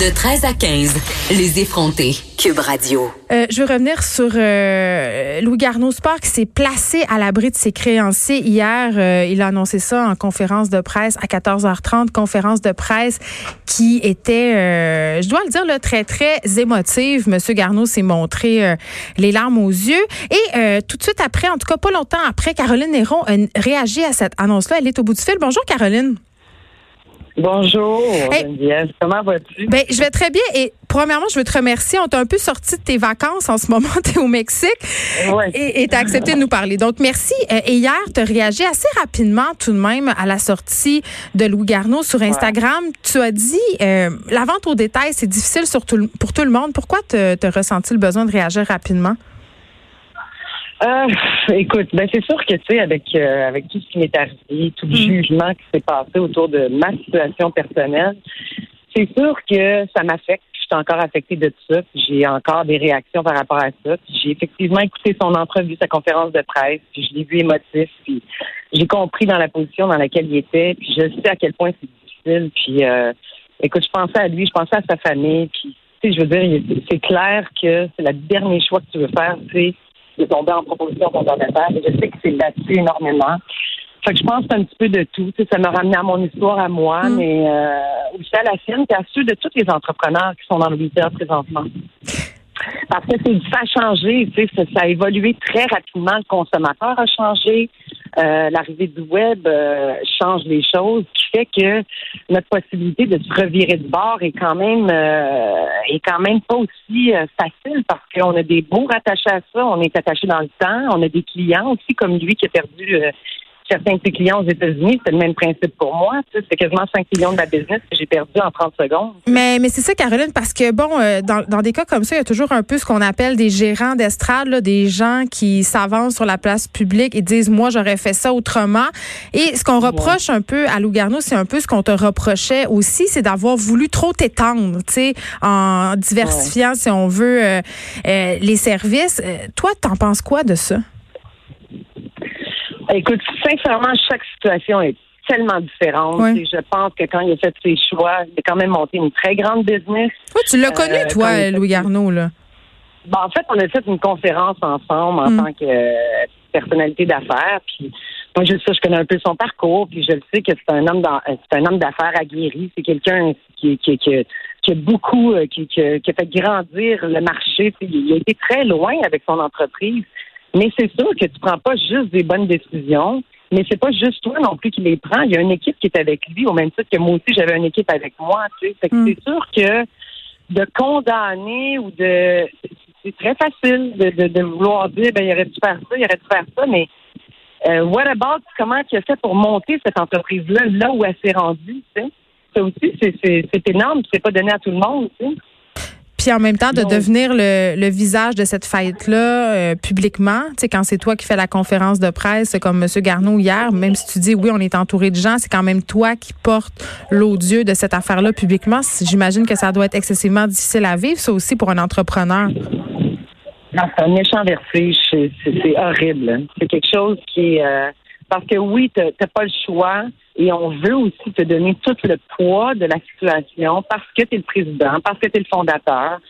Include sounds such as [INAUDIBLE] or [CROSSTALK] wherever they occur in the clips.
De 13 à 15, les effrontés. Cube Radio. Euh, je veux revenir sur euh, Louis Garneau Sport qui s'est placé à l'abri de ses créanciers hier. Euh, il a annoncé ça en conférence de presse à 14h30, conférence de presse qui était, je dois le dire, très, très émotive. Monsieur Garneau s'est montré les larmes aux yeux. Et tout de suite après, en tout cas pas longtemps après, Caroline Néron a réagi à cette annonce-là. Elle est au bout du fil. Bonjour Caroline. Bonjour, Geneviève. Comment vas-tu? Ben, je vais très bien. Et premièrement, je veux te remercier. On t'a un peu sorti de tes vacances en ce moment. [LAUGHS] Tu es au Mexique. Ouais. Et tu as accepté de nous parler. Donc, merci. Euh, et hier, tu as réagi assez rapidement tout de même à la sortie de Louis Garneau sur Instagram. Tu as dit, euh, la vente au détail, c'est difficile pour tout le monde. Pourquoi tu as ressenti le besoin de réagir rapidement? Euh, écoute, ben c'est sûr que tu sais avec euh, avec tout ce qui m'est arrivé, tout le mm. jugement qui s'est passé autour de ma situation personnelle, c'est sûr que ça m'affecte. Je suis encore affectée de tout ça. J'ai encore des réactions par rapport à ça. J'ai effectivement écouté son entrevue, sa conférence de presse, puis je l'ai vu émotif, puis j'ai compris dans la position dans laquelle il était, puis je sais à quel point c'est difficile. Puis euh, écoute, je pensais à lui, je pensais à sa famille, puis tu sais, je veux dire, c'est clair que c'est le dernier choix que tu veux faire, c'est de tomber en proposition fondamentale. Et je sais que c'est là-dessus énormément. Fait que je pense un petit peu de tout. Tu sais, ça m'a ramené à mon histoire à moi, mm. mais euh, aussi à la sienne, et à ceux de tous les entrepreneurs qui sont dans le retail présentement. Parce que ça a changé, tu sais, ça, ça, a évolué très rapidement. Le consommateur a changé. Euh, l'arrivée du web euh, change les choses, qui fait que notre possibilité de se revirer de bord est quand même euh, est quand même pas aussi facile parce qu'on a des beaux rattachés à ça, on est attaché dans le temps, on a des clients aussi comme lui qui a perdu certains de ses clients aux États-Unis, c'est le même principe pour moi. C'est quasiment 5 millions de ma business que j'ai perdu en 30 secondes. Mais, mais c'est ça, Caroline, parce que, bon, euh, dans, dans, des cas comme ça, il y a toujours un peu ce qu'on appelle des gérants d'estrade, des gens qui s'avancent sur la place publique et disent, moi, j'aurais fait ça autrement. Et ce qu'on reproche un peu à Lougarno, c'est un peu ce qu'on te reprochait aussi, c'est d'avoir voulu trop t'étendre, tu sais, en diversifiant, si on veut, euh, euh, les services. toi, t'en penses quoi de ça? Écoute, sincèrement, chaque situation est tellement différente. Et je pense que quand il a fait ses choix, il a quand même monté une très grande business. tu l'as connu, euh, toi, Louis Garneau, là? Ben, en fait, on a fait une conférence ensemble en mm. tant que euh, personnalité d'affaires. Puis moi, je sais, je connais un peu son parcours. Puis je le sais que c'est un homme c'est un homme d'affaires aguerri. C'est quelqu'un qui, qui, qui, qui, a beaucoup, euh, qui, qui, a fait grandir le marché. il a été très loin avec son entreprise. Mais c'est sûr que tu prends pas juste des bonnes décisions, mais c'est pas juste toi non plus qui les prends. Il y a une équipe qui est avec lui, au même titre que moi aussi, j'avais une équipe avec moi. Tu sais. Hmm. C'est sûr que de condamner ou de... C'est très facile de, de, vouloir dire, ben, il aurait dû faire ça, il aurait dû faire ça, mais euh, what about comment tu as fait pour monter cette entreprise-là, là où elle s'est rendue, tu sais? Ça aussi, c'est énorme, c'est pas donné à tout le monde, tu sais. Puis en même temps, de devenir le, visage de cette fête-là euh, publiquement, tu sais, quand c'est toi qui fais la conférence de presse, comme M. Garneau hier, même si tu dis oui, on est entouré de gens, c'est quand même toi qui portes l'odieux de cette affaire-là publiquement. J'imagine que ça doit être excessivement difficile à vivre, ça aussi, pour un entrepreneur. Non, c'est un méchant vertige. C'est horrible. C'est quelque chose qui est... Euh, parce que oui, tu n'as pas le choix et on veut aussi te donner tout le poids de la situation parce que tu es le président, parce que tu es le fondateur.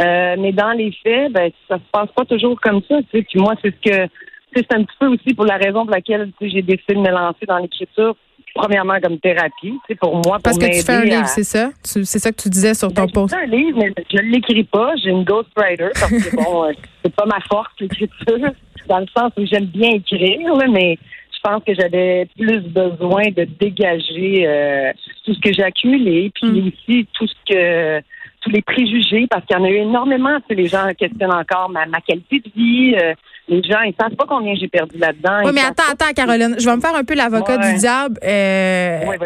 Euh, mais dans les faits, ben, ça se passe pas toujours comme ça. Tu sais. Puis moi, c'est ce que c'est un petit peu aussi pour la raison pour laquelle j'ai décidé de me lancer dans l'écriture. Premièrement, comme thérapie, tu pour moi. Pour Parce que tu fais un livre, c'est ça? C'est ça que tu disais sur ton ben, post. Je un livre, mais je ne l'écris pas. J'ai une ghostwriter parce que, bon, [LAUGHS] euh, c'est pas ma force, l'écriture, dans le sens où j'aime bien écrire, mais je pense que j'avais plus besoin de dégager euh, tout ce que j'ai accumulé, puis mm. aussi tout ce que tous les préjugés, parce qu'il y en a eu énormément. Tu les gens questionnent encore ma, ma qualité de vie. Euh, les gens, ils savent pas combien j'ai perdu là-dedans. Oui, mais attends, attends, Caroline. Je vais me faire un peu l'avocat du diable. Euh, oui,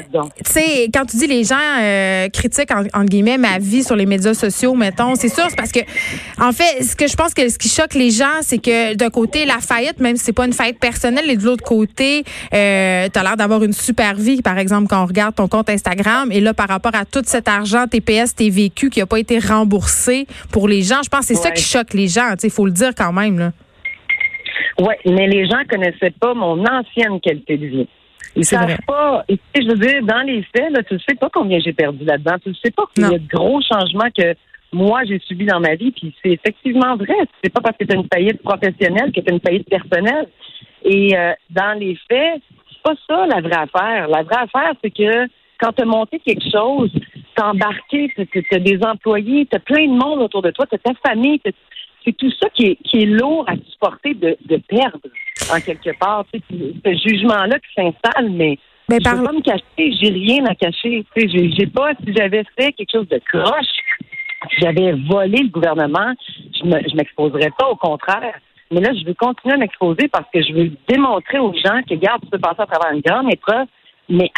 Tu sais, quand tu dis les gens euh, critiquent, en, entre guillemets, ma vie sur les médias sociaux, mettons, c'est sûr, c'est parce que, en fait, ce que je pense que ce qui choque les gens, c'est que d'un côté, la faillite, même si c'est pas une faillite personnelle, et de l'autre côté, euh, tu as l'air d'avoir une super vie, par exemple, quand on regarde ton compte Instagram. Et là, par rapport à tout cet argent TPS, TVQ qui a pas été remboursé pour les gens, je pense que c'est ça qui choque les gens. Il faut le dire quand même. Là. Oui, mais les gens connaissaient pas mon ancienne qualité de vie. Ils savent vrai. pas. Et, je veux dire, dans les faits, là, tu ne sais pas combien j'ai perdu là-dedans. Tu ne sais pas qu'il y a de gros changements que moi j'ai subis dans ma vie. Puis c'est effectivement vrai. C'est pas parce que tu as une faillite professionnelle que tu as une faillite personnelle. Et euh, dans les faits, c'est pas ça la vraie affaire. La vraie affaire, c'est que quand tu as monté quelque chose, t'as embarqué, tu as des employés, tu as plein de monde autour de toi, tu as ta famille, t'as- c'est tout ça qui est, qui est lourd à supporter de, de perdre, en quelque part. Tu sais, ce jugement-là qui s'installe, mais Ben, je par- peux pas me cacher, j'ai rien à cacher. J'ai, pas, si j'avais fait quelque chose de croche, si j'avais volé le gouvernement, je me, je m'exposerais pas, au contraire. Mais là, je veux continuer à m'exposer parce que je veux démontrer aux gens que, regarde, tu peux passer à travers une grande épreuve, mais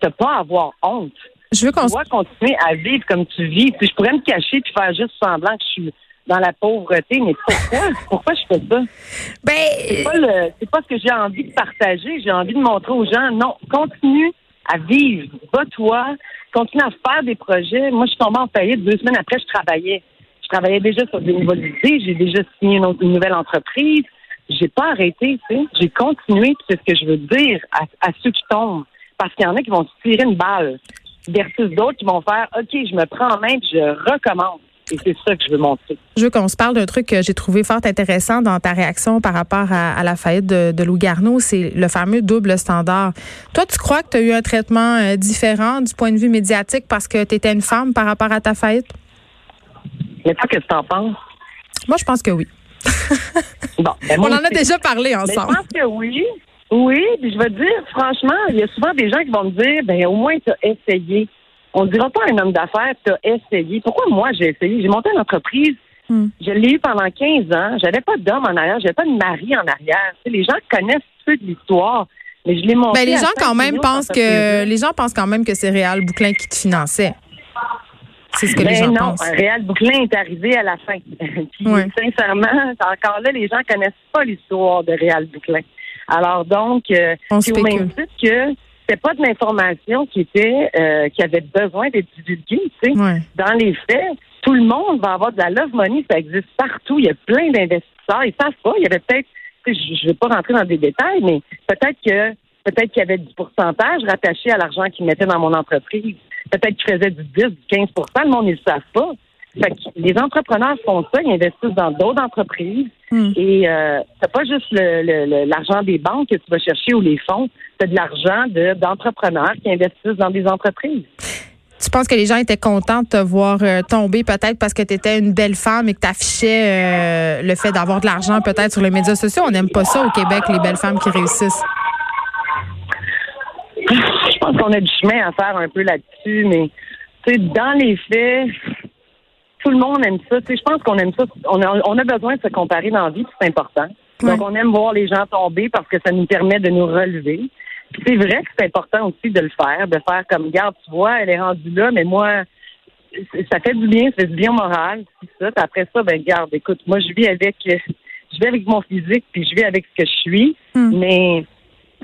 t'as pas à avoir honte. Je veux qu'on dois continuer à vivre comme tu vis. Puis je pourrais me cacher puis faire juste semblant que je suis dans la pauvreté, mais pourquoi? [LAUGHS] pourquoi je fais ça? C'est Ben, pas, le- c'est pas ce que j'ai envie de partager. J'ai envie de montrer aux gens, non, continue à vivre. Va-toi. Continue à faire des projets. Moi, je suis tombée en faillite. Deux semaines après, je travaillais. Je travaillais déjà sur des nouvelles idées. J'ai déjà signé une, autre- une nouvelle entreprise. J'ai pas arrêté, tu sais. J'ai continué. C'est ce que je veux dire à, à ceux qui tombent. Parce qu'il y en a qui vont se tirer une balle versus d'autres qui vont faire, OK, je me prends en main puis je recommence. Et c'est ça que je veux montrer. Je veux qu'on se parle d'un truc que j'ai trouvé fort intéressant dans ta réaction par rapport à, à la faillite de, de Louis Garneau, c'est le fameux double standard. Toi, tu crois que tu as eu un traitement euh, différent du point de vue médiatique parce que tu étais une femme par rapport à ta faillite? Mais toi, qu'est-ce que t'en penses? Moi, je pense que oui. Bon, ben, [LAUGHS] On en a déjà parlé Mais je ensemble. pense que oui. Oui, puis je vais te dire, franchement, il y a souvent des gens qui vont me dire, ben au moins tu as essayé. On ne dira pas à un homme d'affaires, tu as essayé. Pourquoi moi j'ai essayé? J'ai monté une entreprise, Hmm. je l'ai eu pendant 15 ans, j'avais pas d'homme en arrière, j'avais pas de mari en arrière. Tu sais, les gens connaissent peu de l'histoire, mais je l'ai monté. Ben, les gens quand même pensent que les gens pensent quand même que c'est Réal Bouclin qui te finançait. C'est ce que les Ben gens non, pensent. Réal Bouclin est arrivé à la fin. [LAUGHS] Puis, sincèrement, encore là, les gens connaissent pas l'histoire de Réal Bouclin. Alors donc, euh, puis au même titre que c'était pas de l'information qui était euh, qui avait besoin d'être divulguée, tu sais. Ouais. Dans les faits, tout le monde va avoir de la love money, ça existe partout. Il y a plein d'investisseurs, ils savent pas. Il y avait peut-être, tu sais, je je vais pas rentrer dans des détails, mais peut-être que peut-être qu'il y avait du pourcentage rattaché à l'argent qu'ils mettaient dans mon entreprise. Peut-être qu'ils faisaient du 10, du 15% le monde, ils le savent pas. Fait que les entrepreneurs font ça, ils investissent dans d'autres entreprises. Hmm. Et euh, c'est pas juste le- le- le- l'argent des banques que tu vas chercher ou les fonds, c'est de l'argent de- d'entrepreneurs qui investissent dans des entreprises. Tu penses que les gens étaient contents de te voir euh, tomber peut-être parce que tu étais une belle femme et que tu affichais le fait d'avoir de l'argent peut-être sur les médias sociaux? On n'aime pas ça au Québec, les belles femmes qui réussissent. Je pense qu'on a du chemin à faire un peu là-dessus, mais tu sais, dans les faits, tout le monde aime ça. Tu sais, je pense qu'on aime ça. On a, on a besoin de se comparer dans la vie, c'est important. Ouais. Donc, on aime voir les gens tomber parce que ça nous permet de nous relever. Puis c'est vrai que c'est important aussi de le faire, de faire comme, garde, tu vois, elle est rendue là, mais moi, ça fait du bien, ça fait du bien au moral, c'est ça. Puis après ça, ben garde, écoute, moi je vis avec, je vis avec mon physique, puis je vis avec ce que je suis, Hmm. mais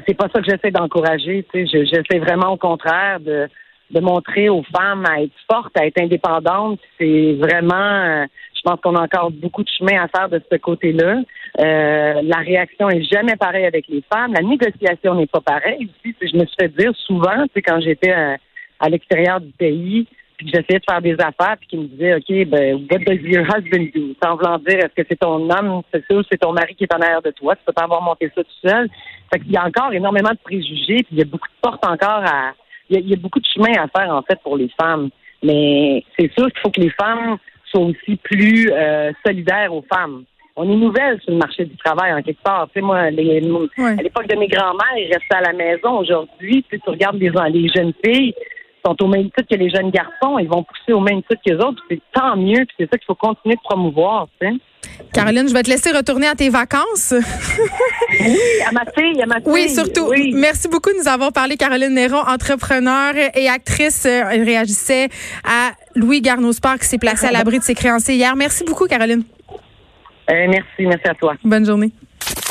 c'est pas ça que j'essaie d'encourager. Tu sais, Je- j'essaie vraiment au contraire de, de montrer aux femmes à être fortes, à être indépendantes. C'est vraiment, euh, je pense qu'on a encore beaucoup de chemin à faire de ce côté-là. Euh, la réaction est jamais pareille avec les femmes. La négociation n'est pas pareille aussi. Je me suis fait dire souvent, tu quand j'étais euh, à l'extérieur du pays, puis que j'essayais de faire des affaires, puis qu'ils me disaient, OK, ben, what does your husband do? Sans vouloir dire, est-ce que c'est ton homme, c'est ça, ou c'est ton mari qui est en arrière de toi? Tu peux pas avoir monté ça tout seul. Fait qu'il y a encore énormément de préjugés, puis il y a beaucoup de portes encore à. Il y, a, il y a beaucoup de chemin à faire, en fait, pour les femmes. Mais c'est sûr qu'il faut que les femmes soient aussi plus euh, solidaires aux femmes. On est nouvelles sur le marché du travail, en quelque part. Tu sais, moi, les, à l'époque de mes grands-mères, ils restaient à la maison. Aujourd'hui, tu sais, tu regardes les, les jeunes filles, sont au même titre que les jeunes garçons, ils vont pousser au même titre que les autres, c'est tant mieux, puis c'est ça qu'il faut continuer de promouvoir, tu sais. Caroline, je vais te laisser retourner à tes vacances. Oui, à ma fille, à ma fille. Oui, surtout. Oui. Merci beaucoup de nous avoir parlé, Caroline Néron, entrepreneur et actrice. euh, Elle réagissait à Louis Garneau Sport qui s'est placé à l'abri de ses créanciers hier. Merci beaucoup, Caroline. Euh, merci, merci à toi. Bonne journée.